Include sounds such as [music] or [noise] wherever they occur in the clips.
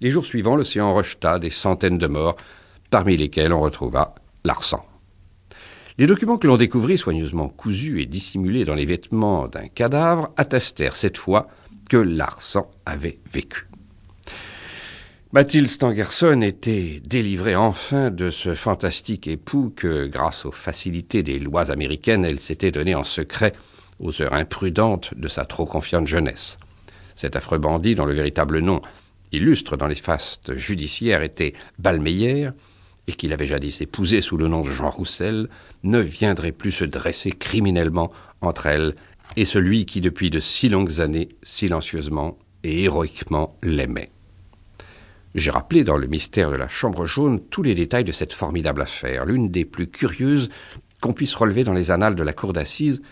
Les jours suivants, l'océan rejeta des centaines de morts, parmi lesquels on retrouva l'arsan. Les documents que l'on découvrit soigneusement cousus et dissimulés dans les vêtements d'un cadavre attestèrent cette fois que l'arsan avait vécu. Mathilde Stangerson était délivrée enfin de ce fantastique époux que, grâce aux facilités des lois américaines, elle s'était donné en secret aux heures imprudentes de sa trop confiante jeunesse. Cet affreux bandit, dont le véritable nom illustre dans les fastes judiciaires était Balmeyer, et qu'il avait jadis épousé sous le nom de Jean Roussel, ne viendrait plus se dresser criminellement entre elle et celui qui, depuis de si longues années, silencieusement et héroïquement l'aimait. J'ai rappelé dans le mystère de la Chambre jaune tous les détails de cette formidable affaire, l'une des plus curieuses qu'on puisse relever dans les annales de la cour d'assises,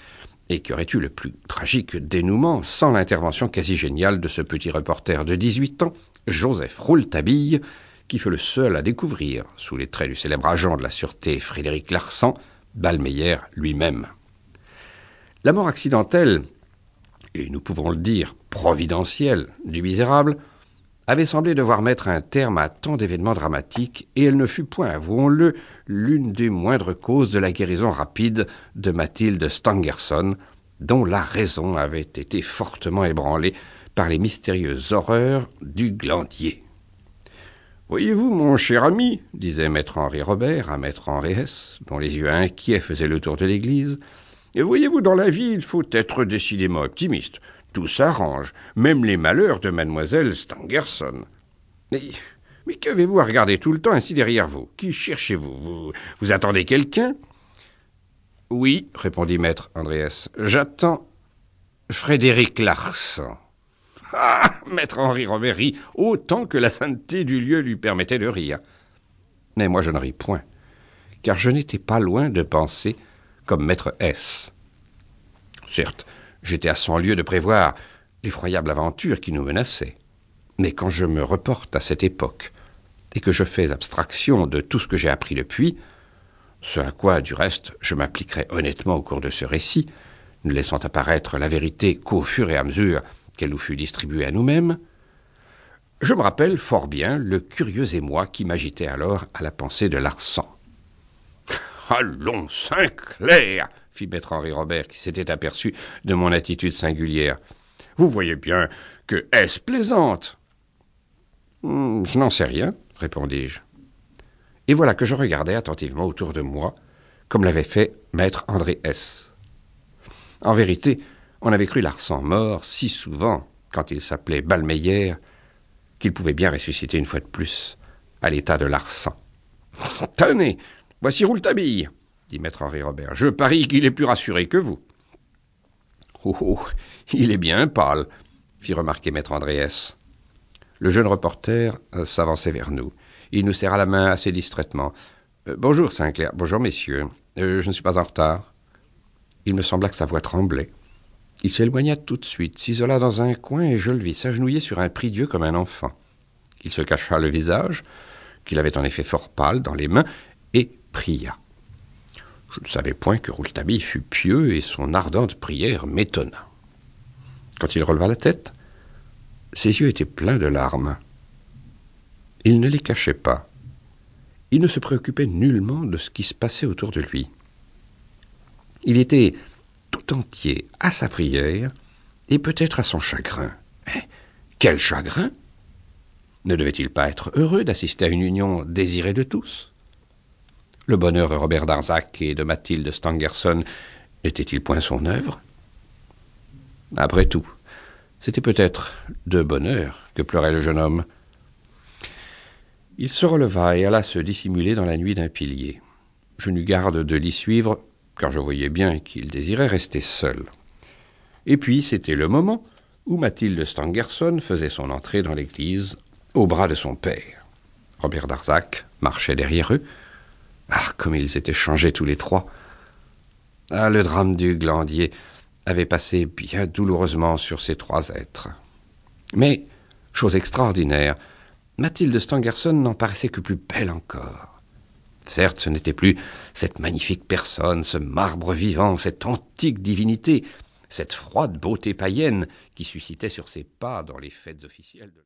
et qui aurait eu le plus tragique dénouement sans l'intervention quasi géniale de ce petit reporter de 18 ans, Joseph Rouletabille, qui fut le seul à découvrir, sous les traits du célèbre agent de la sûreté Frédéric Larsan, Balmeyer lui-même. La mort accidentelle, et nous pouvons le dire providentielle, du misérable, avait semblé devoir mettre un terme à tant d'événements dramatiques, et elle ne fut point, avouons-le, l'une des moindres causes de la guérison rapide de Mathilde Stangerson, dont la raison avait été fortement ébranlée par les mystérieuses horreurs du glandier. Voyez-vous, mon cher ami, disait maître Henri Robert à maître Henri Hess, dont les yeux inquiets faisaient le tour de l'église, et voyez-vous, dans la vie, il faut être décidément optimiste. Tout s'arrange, même les malheurs de mademoiselle Stangerson. Mais, mais qu'avez-vous à regarder tout le temps ainsi derrière vous? Qui cherchez-vous? Vous, vous attendez quelqu'un? Oui, répondit maître Andreas. J'attends Frédéric Larsan. Ah Maître Henri Robert rit autant que la sainteté du lieu lui permettait de rire. Mais moi je ne ris point, car je n'étais pas loin de penser comme maître S. Certes, J'étais à cent lieues de prévoir l'effroyable aventure qui nous menaçait. Mais quand je me reporte à cette époque, et que je fais abstraction de tout ce que j'ai appris depuis, ce à quoi, du reste, je m'appliquerai honnêtement au cours de ce récit, ne laissant apparaître la vérité qu'au fur et à mesure qu'elle nous fut distribuée à nous-mêmes, je me rappelle fort bien le curieux émoi qui m'agitait alors à la pensée de Larsan. Allons, Saint-Clair fit maître Henri Robert, qui s'était aperçu de mon attitude singulière. Vous voyez bien que est-ce plaisante? Hmm, Je n'en sais rien, répondis-je. Et voilà que je regardais attentivement autour de moi, comme l'avait fait maître André S. En vérité, on avait cru Larsan mort si souvent, quand il s'appelait Balmeyer, qu'il pouvait bien ressusciter une fois de plus, à l'état de Larsan. [laughs] Tenez, voici Rouletabille dit maître Henri Robert. Je parie qu'il est plus rassuré que vous. Oh, oh, il est bien pâle, fit remarquer maître Andréès. Le jeune reporter euh, s'avançait vers nous. Il nous serra la main assez distraitement. Euh, bonjour, Sinclair. Bonjour, messieurs. Euh, je ne suis pas en retard. Il me sembla que sa voix tremblait. Il s'éloigna tout de suite, s'isola dans un coin, et je le vis s'agenouiller sur un prie-dieu comme un enfant. Il se cacha le visage, qu'il avait en effet fort pâle, dans les mains, et pria. Je ne savais point que Rouletabille fût pieux et son ardente prière m'étonna. Quand il releva la tête, ses yeux étaient pleins de larmes. Il ne les cachait pas. Il ne se préoccupait nullement de ce qui se passait autour de lui. Il était tout entier à sa prière et peut-être à son chagrin. Mais quel chagrin Ne devait-il pas être heureux d'assister à une union désirée de tous? Le bonheur de Robert Darzac et de Mathilde Stangerson n'était-il point son œuvre? Après tout, c'était peut-être de bonheur que pleurait le jeune homme. Il se releva et alla se dissimuler dans la nuit d'un pilier. Je n'eus garde de l'y suivre, car je voyais bien qu'il désirait rester seul. Et puis c'était le moment où Mathilde Stangerson faisait son entrée dans l'église au bras de son père. Robert Darzac marchait derrière eux, ah, comme ils étaient changés tous les trois. Ah, le drame du glandier avait passé bien douloureusement sur ces trois êtres. Mais, chose extraordinaire, Mathilde Stangerson n'en paraissait que plus belle encore. Certes, ce n'était plus cette magnifique personne, ce marbre vivant, cette antique divinité, cette froide beauté païenne qui suscitait sur ses pas dans les fêtes officielles de